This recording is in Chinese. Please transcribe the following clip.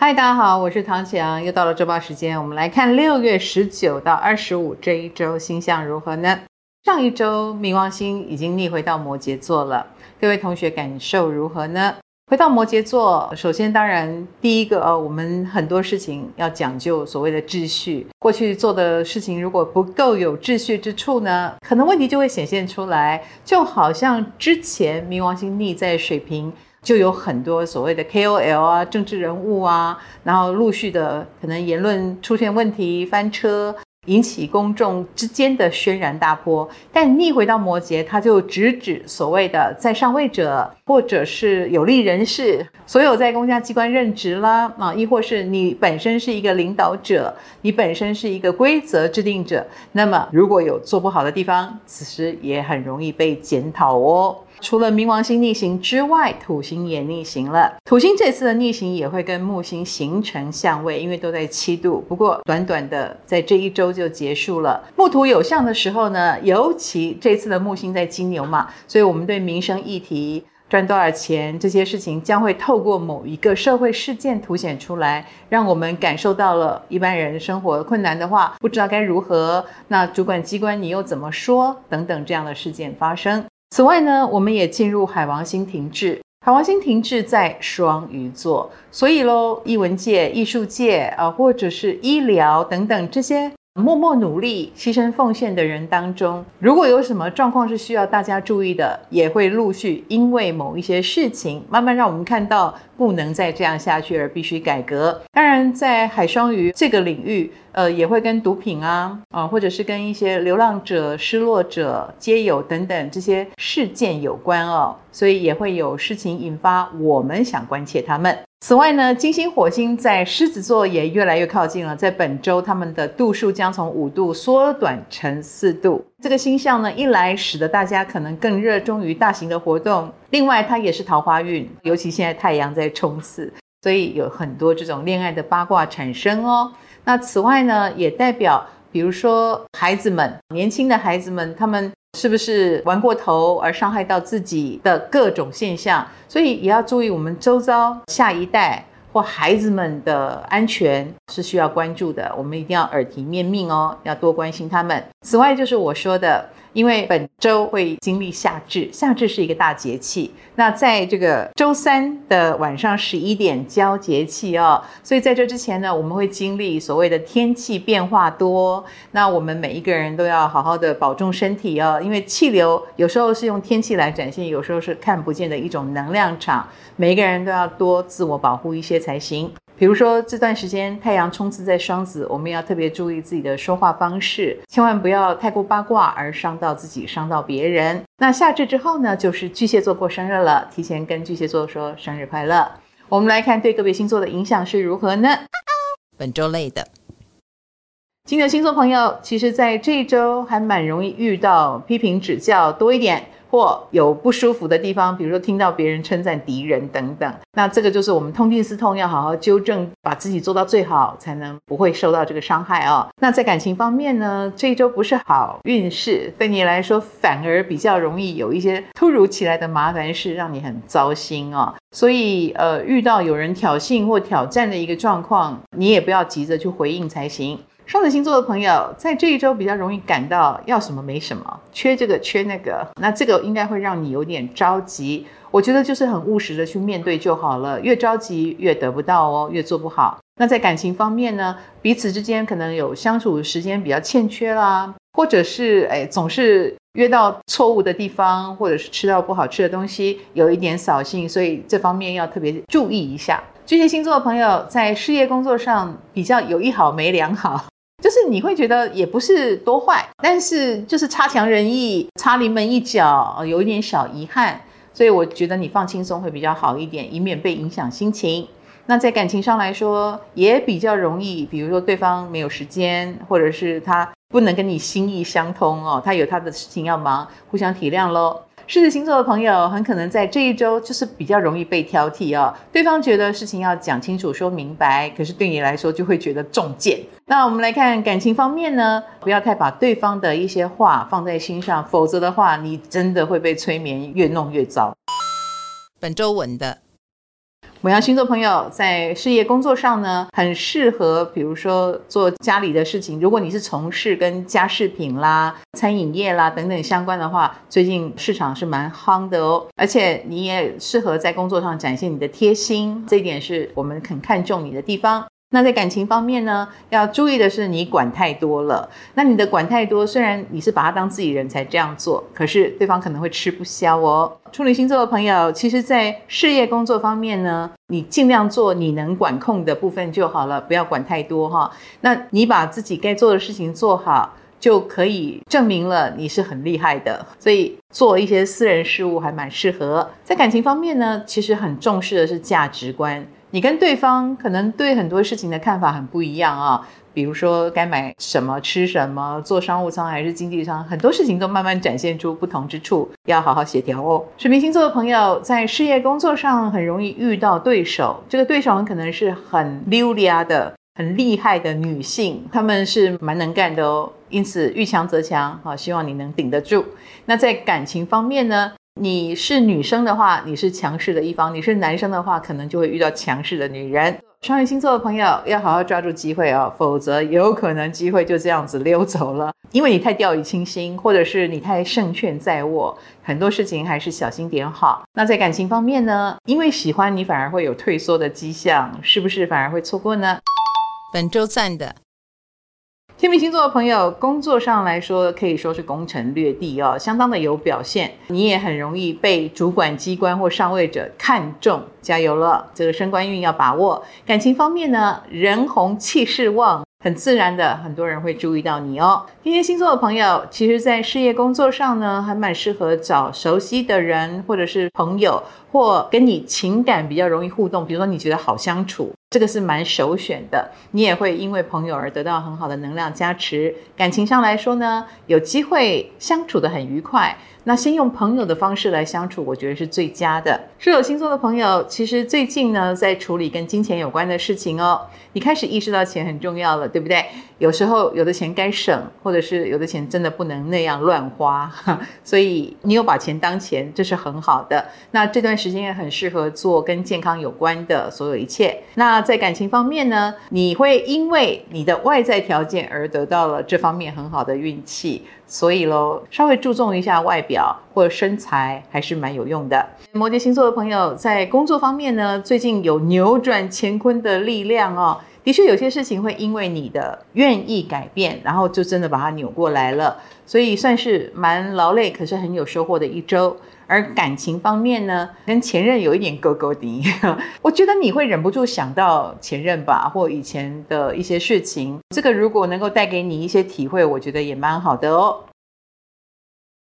嗨，大家好，我是唐綺阳，又到了周报时间，我们来看六月十九到二十五这一周星象如何呢？上一周冥王星已经逆回到摩羯座了，各位同学感受如何呢？回到摩羯座，首先当然第一个哦，我们很多事情要讲究所谓的秩序，过去做的事情如果不够有秩序之处呢，可能问题就会显现出来，就好像之前冥王星逆在水瓶。就有很多所谓的 KOL 啊，政治人物啊，然后陆续的可能言论出现问题，翻车，引起公众之间的轩然大波。但逆回到摩羯，它就直指所谓的在上位者，或者是有利人士，所有在公家机关任职啦啊，亦或是你本身是一个领导者，你本身是一个规则制定者，那么如果有做不好的地方，此时也很容易被检讨哦。除了冥王星逆行之外，土星也逆行了。土星这次的逆行也会跟木星形成相位，因为都在七度。不过短短的在这一周就结束了。木土有相的时候呢，尤其这次的木星在金牛嘛，所以我们对民生议题、赚多少钱这些事情，将会透过某一个社会事件凸显出来，让我们感受到了一般人生活困难的话，不知道该如何。那主管机关你又怎么说？等等这样的事件发生。此外呢，我们也进入海王星停滞，海王星停滞在双鱼座，所以喽，艺文界、艺术界啊，或者是医疗等等这些默默努力、牺牲奉献的人当中，如果有什么状况是需要大家注意的，也会陆续因为某一些事情，慢慢让我们看到不能再这样下去而必须改革。当然，在海双鱼这个领域。呃，也会跟毒品啊，啊，或者是跟一些流浪者、失落者、街友等等这些事件有关哦，所以也会有事情引发我们想关切他们。此外呢，金星、火星在狮子座也越来越靠近了，在本周他们的度数将从五度缩短成四度。这个星象呢，一来使得大家可能更热衷于大型的活动，另外它也是桃花运，尤其现在太阳在冲刺，所以有很多这种恋爱的八卦产生哦。那此外呢，也代表，比如说孩子们，年轻的孩子们，他们是不是玩过头而伤害到自己的各种现象？所以也要注意我们周遭下一代或孩子们的安全是需要关注的。我们一定要耳提面命哦，要多关心他们。此外，就是我说的。因为本周会经历夏至，夏至是一个大节气。那在这个周三的晚上十一点交节气哦，所以在这之前呢，我们会经历所谓的天气变化多。那我们每一个人都要好好的保重身体哦，因为气流有时候是用天气来展现，有时候是看不见的一种能量场，每一个人都要多自我保护一些才行。比如说这段时间太阳冲刺在双子，我们要特别注意自己的说话方式，千万不要太过八卦而伤到自己、伤到别人。那夏至之后呢，就是巨蟹座过生日了，提前跟巨蟹座说生日快乐。我们来看对个别星座的影响是如何呢？本周类的金牛星座朋友，其实在这一周还蛮容易遇到批评指教多一点。或有不舒服的地方，比如说听到别人称赞敌人等等，那这个就是我们痛定思痛，要好好纠正，把自己做到最好，才能不会受到这个伤害哦。那在感情方面呢，这一周不是好运势，对你来说反而比较容易有一些突如其来的麻烦事，让你很糟心哦。所以呃，遇到有人挑衅或挑战的一个状况，你也不要急着去回应才行。双子星座的朋友在这一周比较容易感到要什么没什么，缺这个缺那个，那这个应该会让你有点着急。我觉得就是很务实的去面对就好了，越着急越得不到哦，越做不好。那在感情方面呢，彼此之间可能有相处时间比较欠缺啦，或者是诶总是约到错误的地方，或者是吃到不好吃的东西，有一点扫兴，所以这方面要特别注意一下。巨蟹星座的朋友在事业工作上比较有一好没两好。就是你会觉得也不是多坏，但是就是差强人意，差临门一脚，有一点小遗憾，所以我觉得你放轻松会比较好一点，以免被影响心情。那在感情上来说，也比较容易，比如说对方没有时间，或者是他不能跟你心意相通哦，他有他的事情要忙，互相体谅喽。狮子星座的朋友很可能在这一周就是比较容易被挑剔哦，对方觉得事情要讲清楚、说明白，可是对你来说就会觉得中箭。那我们来看感情方面呢，不要太把对方的一些话放在心上，否则的话，你真的会被催眠，越弄越糟。本周稳的。牡羊星座朋友在事业工作上呢，很适合，比如说做家里的事情。如果你是从事跟家饰品啦、餐饮业啦等等相关的话，最近市场是蛮夯的哦。而且你也适合在工作上展现你的贴心，这一点是我们很看重你的地方。那在感情方面呢，要注意的是你管太多了。那你的管太多，虽然你是把他当自己人才这样做，可是对方可能会吃不消哦。处女星座的朋友，其实，在事业工作方面呢，你尽量做你能管控的部分就好了，不要管太多哈。那你把自己该做的事情做好，就可以证明了你是很厉害的。所以做一些私人事务还蛮适合。在感情方面呢，其实很重视的是价值观。你跟对方可能对很多事情的看法很不一样啊，比如说该买什么、吃什么、坐商务舱还是经济舱，很多事情都慢慢展现出不同之处，要好好协调哦。水瓶星座的朋友在事业工作上很容易遇到对手，这个对手很可能是很溜利亚的、很厉害的女性，她们是蛮能干的哦，因此遇强则强，好，希望你能顶得住。那在感情方面呢？你是女生的话，你是强势的一方；你是男生的话，可能就会遇到强势的女人。双鱼星座的朋友要好好抓住机会哦，否则有可能机会就这样子溜走了。因为你太掉以轻心，或者是你太胜券在握，很多事情还是小心点好。那在感情方面呢？因为喜欢你反而会有退缩的迹象，是不是反而会错过呢？本周赞的。天秤星座的朋友，工作上来说可以说是攻城略地哦，相当的有表现。你也很容易被主管机关或上位者看中，加油了！这个升官运要把握。感情方面呢，人红气势旺。很自然的，很多人会注意到你哦。天蝎星座的朋友，其实，在事业工作上呢，还蛮适合找熟悉的人，或者是朋友，或跟你情感比较容易互动，比如说你觉得好相处，这个是蛮首选的。你也会因为朋友而得到很好的能量加持。感情上来说呢，有机会相处得很愉快。那先用朋友的方式来相处，我觉得是最佳的。射手星座的朋友，其实最近呢，在处理跟金钱有关的事情哦。你开始意识到钱很重要了，对不对？有时候有的钱该省，或者是有的钱真的不能那样乱花。所以你有把钱当钱，这是很好的。那这段时间也很适合做跟健康有关的所有一切。那在感情方面呢，你会因为你的外在条件而得到了这方面很好的运气。所以喽，稍微注重一下外表或者身材还是蛮有用的。摩羯星座的朋友在工作方面呢，最近有扭转乾坤的力量哦。的确，有些事情会因为你的愿意改变，然后就真的把它扭过来了。所以算是蛮劳累，可是很有收获的一周。而感情方面呢，跟前任有一点勾勾的，我觉得你会忍不住想到前任吧，或以前的一些事情。这个如果能够带给你一些体会，我觉得也蛮好的哦。